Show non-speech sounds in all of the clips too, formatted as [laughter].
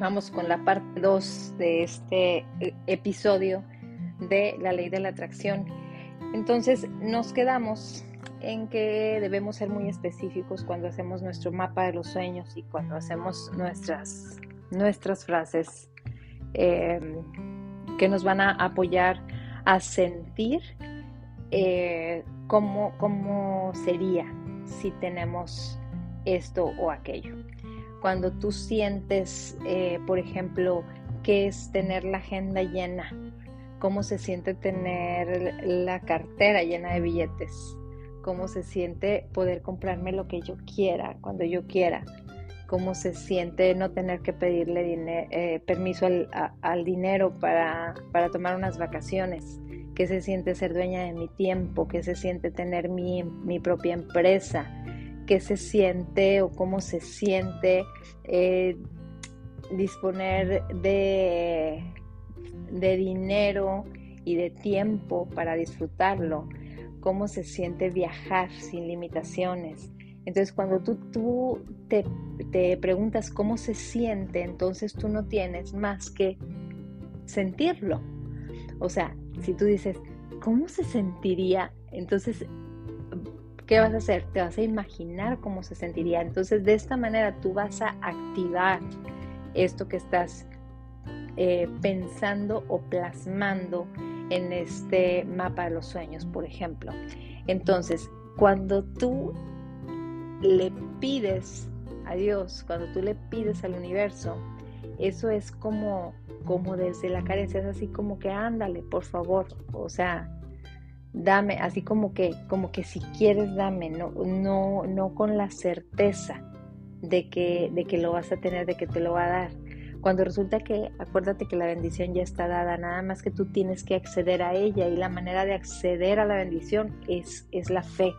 Vamos con la parte 2 de este eh, episodio de la ley de la atracción. Entonces nos quedamos en que debemos ser muy específicos cuando hacemos nuestro mapa de los sueños y cuando hacemos nuestras, nuestras frases em, que nos van a apoyar a sentir eh, cómo, cómo sería si tenemos esto o aquello. Cuando tú sientes, eh, por ejemplo, qué es tener la agenda llena, cómo se siente tener la cartera llena de billetes, cómo se siente poder comprarme lo que yo quiera, cuando yo quiera, cómo se siente no tener que pedirle eh, permiso al, dinero para, para, tomar unas vacaciones, qué se siente ser dueña de mi tiempo, qué se siente tener mi, mi propia empresa, qué se siente o cómo se siente eh, disponer de, de dinero y de tiempo para disfrutarlo, cómo se siente viajar sin limitaciones. Entonces cuando tú, tú te, te, preguntas cómo se siente, entonces tú no tienes más que sentirlo. O sea, si tú dices, ¿cómo se sentiría? Entonces ¿qué vas a hacer? Te vas a imaginar cómo se sentiría. Entonces, de esta manera tú vas a activar esto que estás eh, pensando o plasmando en este mapa de los sueños, por ejemplo. Entonces, cuando tú le pides a Dios, cuando tú le pides al universo, eso es como, como desde la carencia, es así como que ándale, por favor, o sea, dame, así como que, como que si quieres dame, no, no, no con la certeza de que, de que lo vas a tener, de que te lo va a dar. Cuando resulta que, acuérdate que la bendición ya está dada, nada más que tú tienes que acceder a ella y la manera de acceder a la bendición es, es la fe,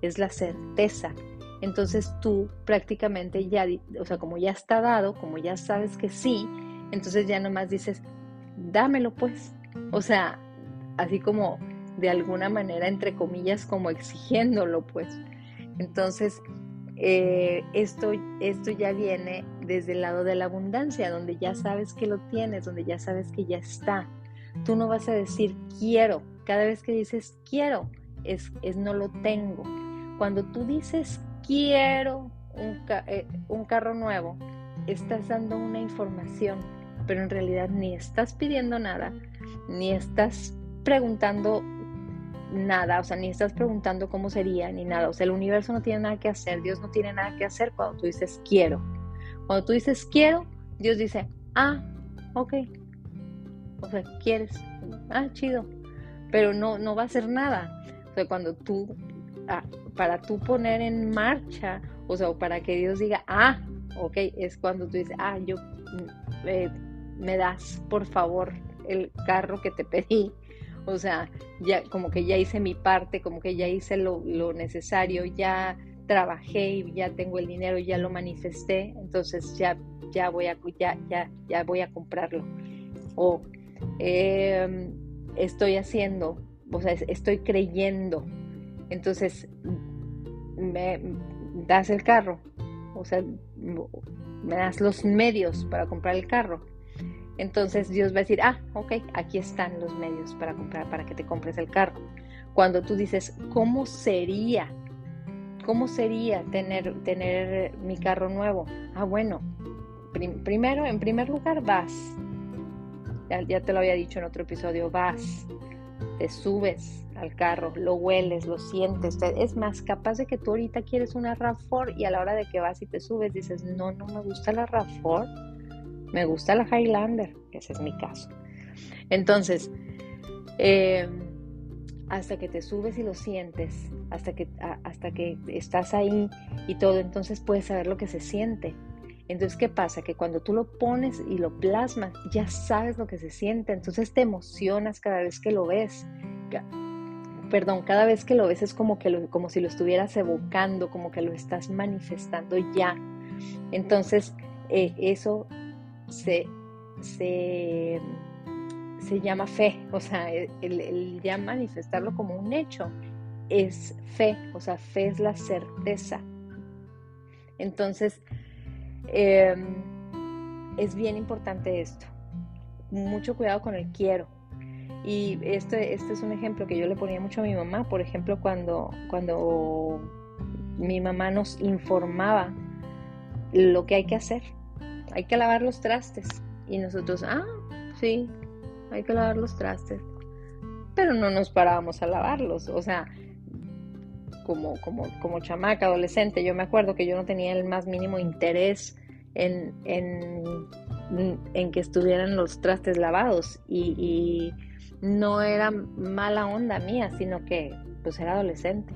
es la certeza. Entonces tú prácticamente ya, o sea, como ya está dado, como ya sabes que sí, entonces ya nomás dices, dámelo pues. O sea, así como de alguna manera, entre comillas, como exigiéndolo, pues. Entonces, eh, esto, esto ya viene desde el lado de la abundancia, donde ya sabes que lo tienes, donde ya sabes que ya está. Tú no vas a decir quiero. Cada vez que dices quiero, es, es no lo tengo. Cuando tú dices quiero un, eh, un carro nuevo, estás dando una información, pero en realidad ni estás pidiendo nada, ni estás preguntando nada, o sea, ni estás preguntando cómo sería, ni nada. O sea, el universo no tiene nada que hacer, Dios no tiene nada que hacer cuando tú dices quiero. Cuando tú dices quiero, Dios dice, ah, ok. O sea, quieres, ah, chido. Pero no, no va a hacer nada. O sea, cuando tú, ah, para tú poner en marcha, o sea, para que Dios diga, ah, ok, es cuando tú dices, ah, yo, mm, eh, me das, por favor, el carro que te pedí o sea, ya como que ya hice mi parte, como que ya hice lo, necesario, ya trabajé y ya tengo el dinero, ya lo manifesté, entonces ya, ya, voy, a, ya, ya, ya voy a comprarlo. O em, estoy haciendo, o sea, estoy creyendo, entonces me das el carro, o sea, me das los medios para comprar el carro. Entonces Dios va a decir, ah, ok, aquí están los medios para comprar, para que te compres el carro. Cuando tú dices, ¿cómo sería? ¿Cómo sería tener, tener mi carro nuevo? Ah, bueno, primero, en primer lugar, vas. Ya, te lo había dicho en otro episodio, vas, te subes al carro, lo hueles, lo sientes. Es más, capaz de que tú ahorita quieres una RAV4 y a la hora de que vas y te subes dices, no, no me gusta la RAV4 me gusta la Highlander, ese es mi caso. Entonces, eh, hasta que te subes y lo sientes, hasta que, hasta que estás ahí y todo, entonces puedes saber lo que se siente. Entonces, ¿qué pasa? Que cuando tú lo pones y lo plasmas, ya sabes lo que se siente, entonces te emocionas cada vez que lo ves. Perdón, cada vez que lo ves es como, que como si lo estuvieras evocando, como que lo estás manifestando ya. Entonces, eh, eso se, se, llama fe, o sea, el, ya manifestarlo como un hecho es fe, o sea, fe es la certeza. Entonces, em, es bien importante esto. Mucho cuidado con el quiero. Y este, este es un ejemplo que yo le ponía mucho a mi mamá, por ejemplo, cuando, cuando mi mamá nos informaba lo que hay que hacer. Hay que lavar los trastes. Y nosotros, ah, sí, hay que lavar los trastes. Pero no nos parábamos a lavarlos. O sea, como, como, como chamaca, adolescente, yo me acuerdo que yo no tenía el más mínimo interés en, en, que estuvieran los trastes lavados. Y, no era mala onda mía, sino que pues era adolescente.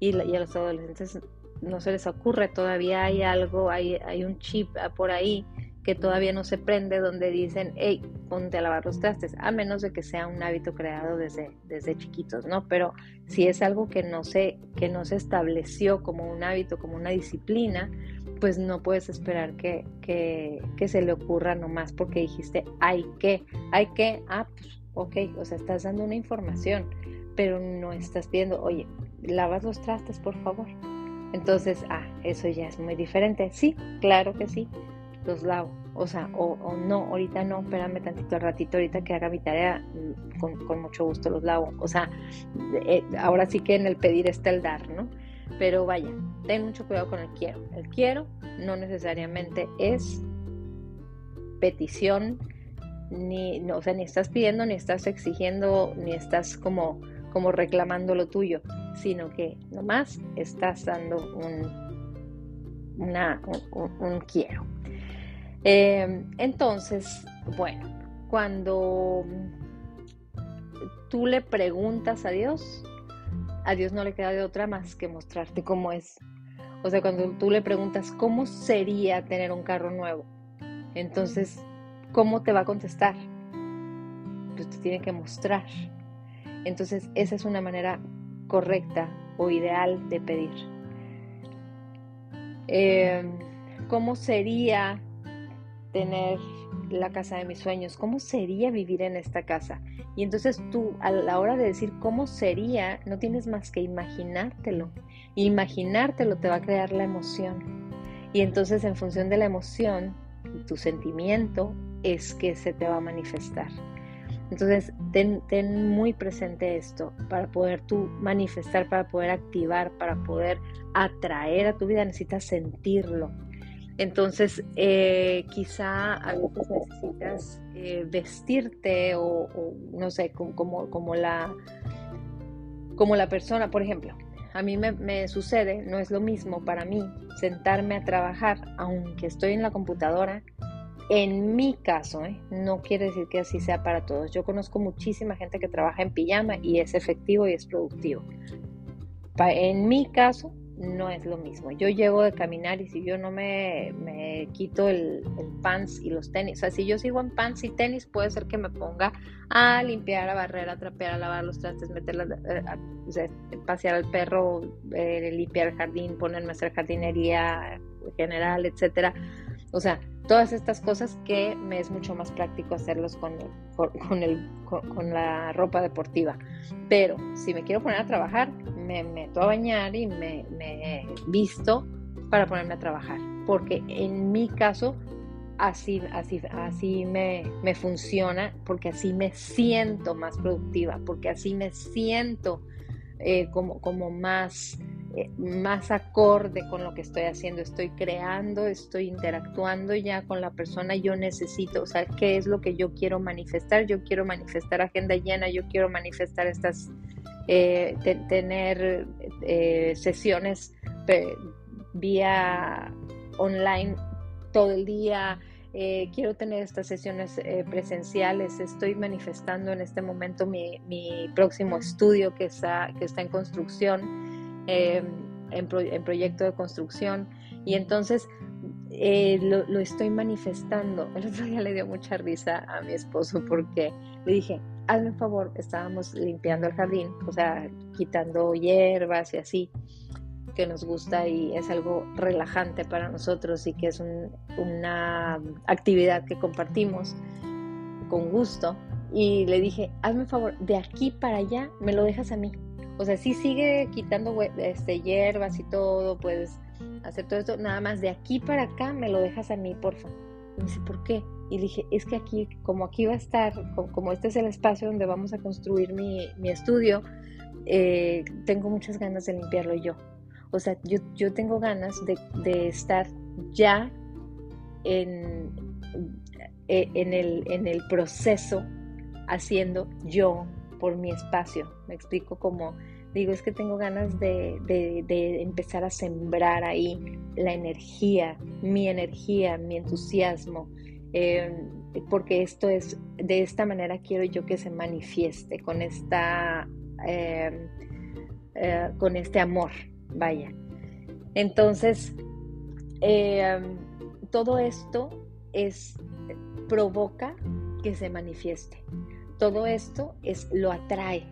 Y, y a los adolescentes no se les ocurre, todavía hay algo, hay, hay un chip por ahí que todavía no se prende donde dicen, hey, ponte a lavar los trastes, a menos de que sea un hábito creado desde, desde chiquitos, ¿no? Pero si es algo que no, se, que no se estableció como un hábito, como una disciplina, pues no puedes esperar que, que, que se le ocurra nomás porque dijiste, hay que, hay que, ah, pues ok, o sea, estás dando una información, pero no estás pidiendo, oye, lavas los trastes, por favor. Entonces, ah, eso ya es muy diferente. Sí, claro que sí, los lavo. O sea, o, no, ahorita no, espérame tantito al ratito, ahorita que haga mi tarea, mm, con, mucho gusto los lavo. O sea, eh, ahora sí que en el pedir está el dar, ¿no? Pero vaya, ten mucho cuidado con el quiero. El quiero no necesariamente es petición, ni, no, o sea, ni estás pidiendo, ni estás exigiendo, ni estás como como reclamando lo tuyo, sino que nomás estás dando un, una, un, quiero. Em, entonces, bueno, cuando tú le preguntas a Dios, a Dios no le queda de otra más que mostrarte cómo es. O sea, cuando tú le preguntas cómo sería tener un carro nuevo, entonces, ¿cómo te va a contestar? Pues te tiene que mostrar. Entonces, esa es una manera correcta o ideal de pedir. Em, ¿Cómo sería tener la casa de mis sueños? ¿Cómo sería vivir en esta casa? Y entonces tú, a la hora de decir cómo sería, no tienes más que imaginártelo. imaginártelo te va a crear la emoción. Y entonces en función de la emoción, tu sentimiento es que se te va a manifestar. Entonces, ten, muy presente esto para poder tú manifestar, para poder activar, para poder atraer a tu vida, necesitas sentirlo. Entonces, eh, quizá a veces necesitas eh, vestirte o, no sé, como, como, la, como la persona, por ejemplo, a mí me, me, sucede, no es lo mismo para mí sentarme a trabajar, aunque estoy en la computadora, en mi caso, ¿eh? no quiere decir que así sea para todos. Yo conozco muchísima gente que trabaja en pijama y es efectivo y es productivo. En mi caso, no es lo mismo. Yo llego de caminar y si yo no me, quito el, pants y los tenis, o sea, si yo sigo en pants y tenis, puede ser que me ponga a limpiar, a barrer, a trapear, a lavar los trastes, meter eh, pasear al perro, eh, limpiar el jardín, ponerme a hacer jardinería general, etcétera. O sea, todas estas cosas que me es mucho más práctico hacerlos con, con, el, con, la ropa deportiva. Pero si me quiero poner a trabajar, me meto a bañar y me, me visto para ponerme a trabajar. Porque en mi caso, así, así, así me, me funciona, porque así me siento más productiva, porque así me siento eh, como, como más más acorde con lo que estoy haciendo, estoy creando, estoy interactuando ya con la persona, yo necesito, o sea, ¿qué es lo que yo quiero manifestar? Yo quiero manifestar agenda llena, yo quiero manifestar estas, eh, tener eh, sesiones vía online todo el día, quiero tener estas sesiones presenciales, estoy manifestando en este momento mi, mi próximo estudio que está, que está en construcción Em, en, proyecto de construcción y entonces eh, lo, estoy manifestando. [laughs] El otro día le dio mucha risa a mi esposo porque le dije, hazme un favor, estábamos limpiando el jardín, o sea, quitando hierbas y así, que nos gusta y es algo relajante para nosotros y que es una actividad que compartimos con gusto. Y le dije, hazme un favor, de aquí para allá me lo dejas a mí. O sea, sí sigue quitando este, hierbas y todo, puedes hacer todo esto, nada más de aquí para acá me lo dejas a mí, porfa. Y me dice, ¿por qué? Y dije, es que aquí, como aquí va a estar, como este es el espacio donde vamos a construir mi, estudio, eh, tengo muchas ganas de limpiarlo yo. O sea, yo, yo tengo ganas de, de estar ya en, eh, en, el, en el proceso haciendo yo por mi espacio. Me explico como digo, es que tengo ganas de, empezar a sembrar ahí la energía, mi energía, mi entusiasmo, eh, porque esto es, de esta manera quiero yo que se manifieste con esta, eh, eh, con este amor, vaya. Entonces, todo esto es, provoca que se manifieste. Todo esto es, lo atrae,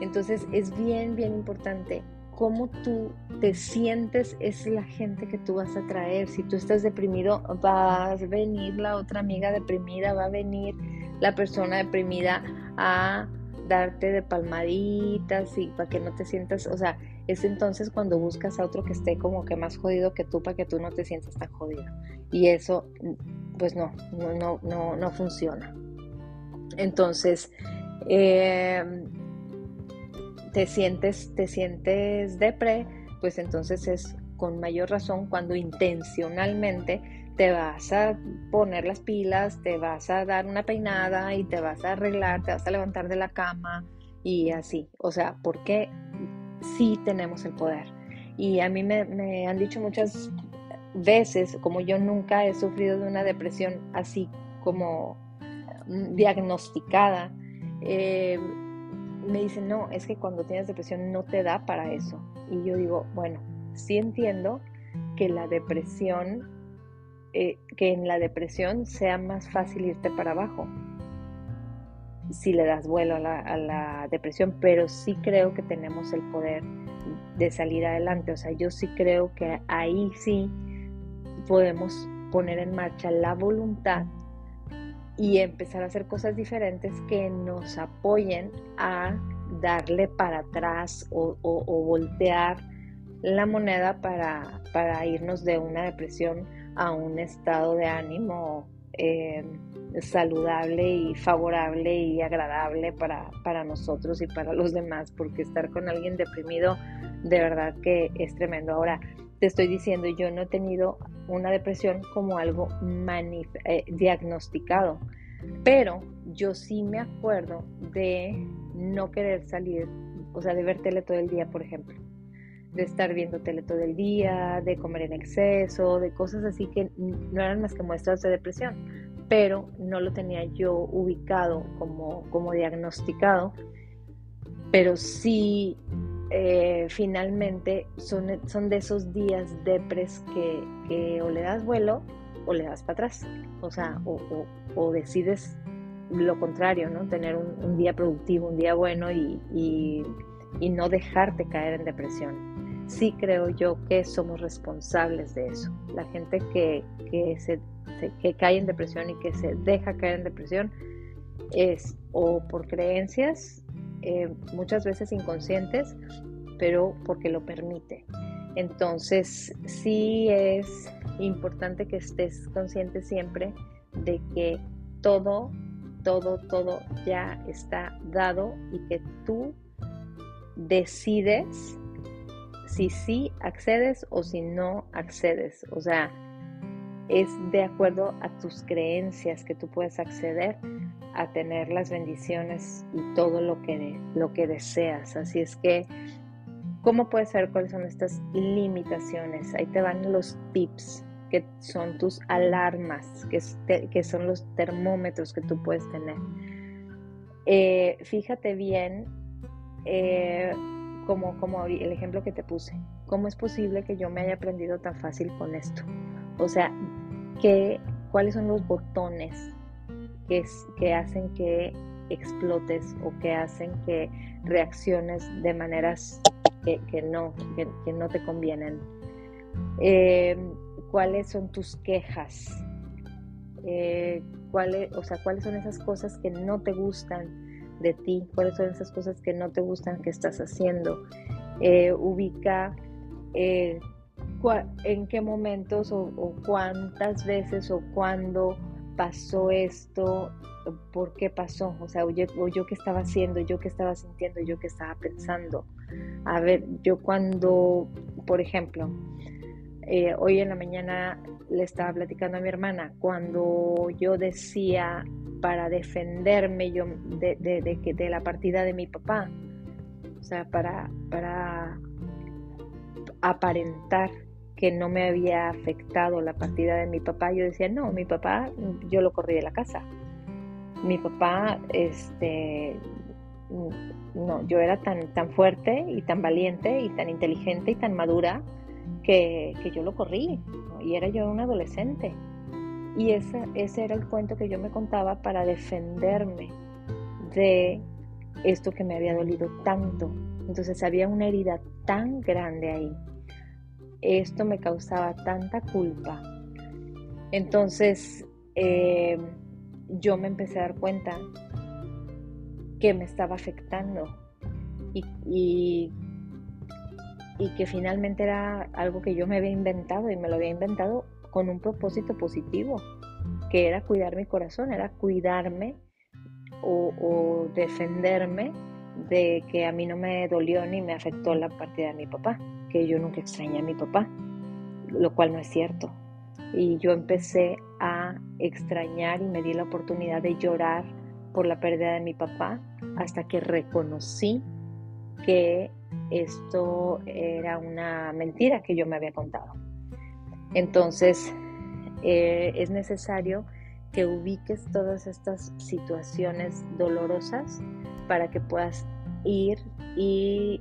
entonces es bien, bien importante cómo tú te sientes es la gente que tú vas a traer. Si tú estás deprimido, va a venir la otra amiga deprimida, va a venir la persona deprimida a darte de palmaditas y para que no te sientas, o sea, es entonces cuando buscas a otro que esté como que más jodido que tú para que tú no te sientas tan jodido. Y eso, pues no, no, no, no, no funciona. Entonces, eh, te sientes, te sientes depre, pues entonces es con mayor razón cuando intencionalmente te vas a poner las pilas, te vas a dar una peinada y te vas a arreglar, te vas a levantar de la cama y así. O sea, porque sí tenemos el poder. Y a mí me, han dicho muchas veces, como yo nunca he sufrido de una depresión así como diagnosticada, eh, me dicen, no, es que cuando tienes depresión no te da para eso. Y yo digo, bueno, sí entiendo que la depresión, eh, que en la depresión sea más fácil irte para abajo si le das vuelo a la, a la depresión, pero sí creo que tenemos el poder de salir adelante. O sea, yo sí creo que ahí sí podemos poner en marcha la voluntad y empezar a hacer cosas diferentes que nos apoyen a darle para atrás o, voltear la moneda para, para, irnos de una depresión a un estado de ánimo eh, saludable y favorable y agradable para, para nosotros y para los demás, porque estar con alguien deprimido de verdad que es tremendo. Ahora, te estoy diciendo, yo no he tenido una depresión como algo eh, diagnosticado, pero yo sí me acuerdo de no querer salir, o sea, de ver tele todo el día, por ejemplo, de estar viendo tele todo el día, de comer en exceso, de cosas así que no eran más que muestras de depresión, pero no lo tenía yo ubicado como, como diagnosticado, pero sí eh, finalmente son, son de esos días depres que, que o le das vuelo o le das para atrás. O sea, o, decides lo contrario, ¿no? Tener un, día productivo, un día bueno y, no dejarte caer en depresión. Sí creo yo que somos responsables de eso. La gente que, que, se, que cae en depresión y que se deja caer en depresión es o por creencias eh, muchas veces inconscientes, pero porque lo permite. Entonces, sí es importante que estés consciente siempre de que todo, todo, todo ya está dado y que tú decides si sí accedes o si no accedes. O sea, es de acuerdo a tus creencias que tú puedes acceder a tener las bendiciones y todo lo que, lo que deseas. Así es que, ¿cómo puedes saber cuáles son estas limitaciones? Ahí te van los tips, que son tus alarmas, que, que son los termómetros que tú puedes tener. Eh, fíjate bien, eh, como, como el ejemplo que te puse, ¿cómo es posible que yo me haya aprendido tan fácil con esto? O sea, ¿qué, ¿cuáles son los botones que, que hacen que explotes o que hacen que reacciones de maneras que, no, que, no te convienen. Eh, ¿Cuáles son tus quejas? Eh, ¿cuáles, o sea, ¿cuáles son esas cosas que no te gustan de ti? ¿Cuáles son esas cosas que no te gustan que estás haciendo? Eh, ubica en qué momentos o, cuántas veces o cuándo pasó esto, por qué pasó, o sea, yo, o yo qué estaba haciendo, yo qué estaba sintiendo, yo qué estaba pensando. A ver, yo cuando, por ejemplo, eh, hoy en la mañana le estaba platicando a mi hermana, cuando yo decía para defenderme yo de, de, de la partida de mi papá, o sea, para, para aparentar que no me había afectado la partida de mi papá, yo decía, no, mi papá, yo lo corrí de la casa. Mi papá, este, no, yo era tan, tan fuerte y tan valiente y tan inteligente y tan madura que, yo lo corrí, y era yo un adolescente. Y esa, ese era el cuento que yo me contaba para defenderme de esto que me había dolido tanto. Entonces había una herida tan grande ahí esto me causaba tanta culpa. Entonces eh, yo me empecé a dar cuenta que me estaba afectando y, y, que finalmente era algo que yo me había inventado y me lo había inventado con un propósito positivo, que era cuidar mi corazón, era cuidarme o, o defenderme de que a mí no me dolió ni me afectó la partida de mi papá que yo nunca extrañé a mi papá, lo cual no es cierto. Y yo empecé a extrañar y me di la oportunidad de llorar por la pérdida de mi papá hasta que reconocí que esto era una mentira que yo me había contado. Entonces, eh, es necesario que ubiques todas estas situaciones dolorosas para que puedas ir y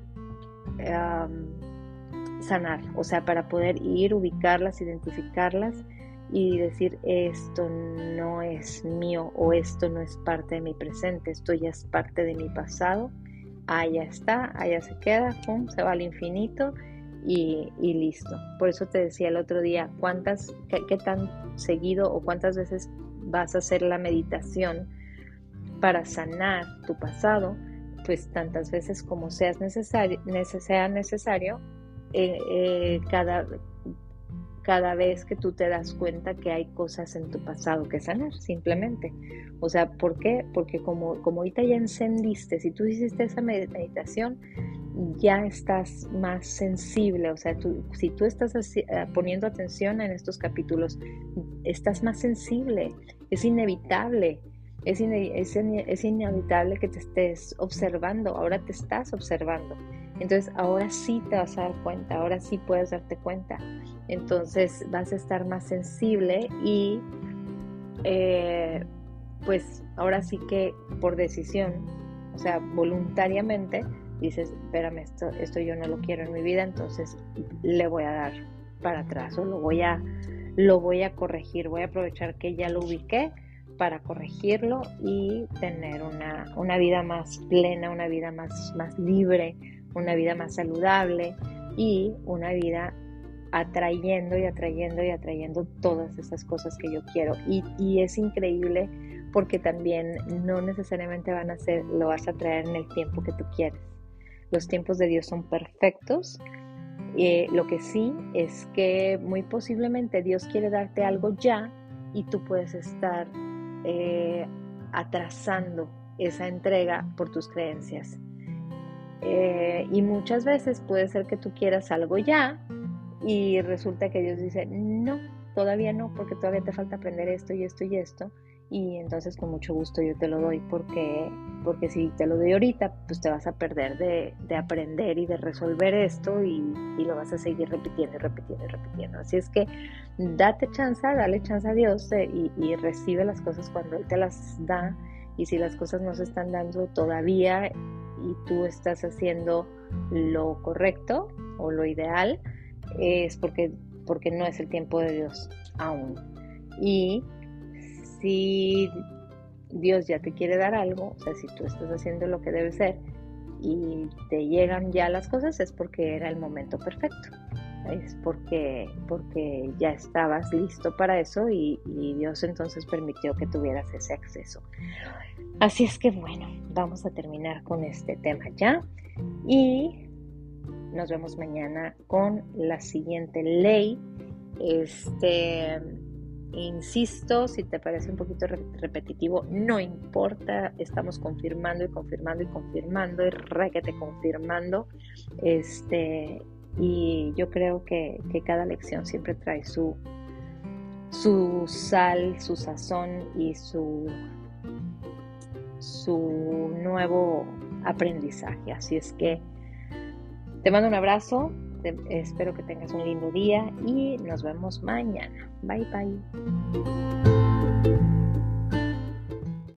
sanar, o sea, para poder ir, ubicarlas, identificarlas y decir esto no es mío o esto no es parte de mi presente, esto ya es parte de mi pasado, allá está, allá se queda, pum, se va al infinito y, listo. Por eso te decía el otro día, cuántas, qué, tan seguido o cuántas veces vas a hacer la meditación para sanar tu pasado, pues tantas veces como seas sea necesario eh, eh, cada, cada vez que tú te das cuenta que hay cosas en tu pasado que sanar, simplemente. O sea, ¿por qué? Porque como, como ahorita ya encendiste, si tú hiciste esa meditación, ya estás más sensible. O sea, tú, si tú estás eh, poniendo atención en estos capítulos, estás más sensible. Es inevitable. Es, es, es inevitable que te estés observando. Ahora te estás observando. Entonces ahora sí te vas a dar cuenta, ahora sí puedes darte cuenta. Entonces vas a estar más sensible y eh, pues ahora sí que por decisión, o sea, voluntariamente dices, espérame, esto, esto yo no lo quiero en mi vida, entonces le voy a dar para atrás o lo voy a, lo voy a corregir, voy a aprovechar que ya lo ubiqué para corregirlo y tener una, una vida más plena, una vida más, más libre, una vida más saludable y una vida atrayendo y atrayendo y atrayendo todas esas cosas que yo quiero. Y, es increíble porque también no necesariamente van a ser, lo vas a traer en el tiempo que tú quieres. Los tiempos de Dios son perfectos. Eh, lo que sí es que muy posiblemente Dios quiere darte algo ya y tú puedes estar eh, atrasando esa entrega por tus creencias. Eh, y muchas veces puede ser que tú quieras algo ya y resulta que Dios dice, no, todavía no, porque todavía te falta aprender esto y esto y esto. Y entonces con mucho gusto yo te lo doy porque, porque si te lo doy ahorita, pues te vas a perder de, de aprender y de resolver esto y, y, lo vas a seguir repitiendo y repitiendo y repitiendo. Así es que date chance, dale chance a Dios y, y recibe las cosas cuando Él te las da. Y si las cosas no se están dando todavía, y tú estás haciendo lo correcto o lo ideal, es porque, porque no es el tiempo de Dios aún. Y si Dios ya te quiere dar algo, o sea, si tú estás haciendo lo que debe ser y te llegan ya las cosas, es porque era el momento perfecto. Es porque, porque ya estabas listo para eso y, Dios entonces permitió que tuvieras ese acceso. Así es que bueno, vamos a terminar con este tema ya. Y nos vemos mañana con la siguiente ley. Este, insisto, si te parece un poquito repetitivo, no importa, estamos confirmando y confirmando y confirmando y requete confirmando. Este, y yo creo que, que cada lección siempre trae su, su sal, su sazón y su, su nuevo aprendizaje. Así es que te mando un abrazo, espero que tengas un lindo día y nos vemos mañana. Bye bye.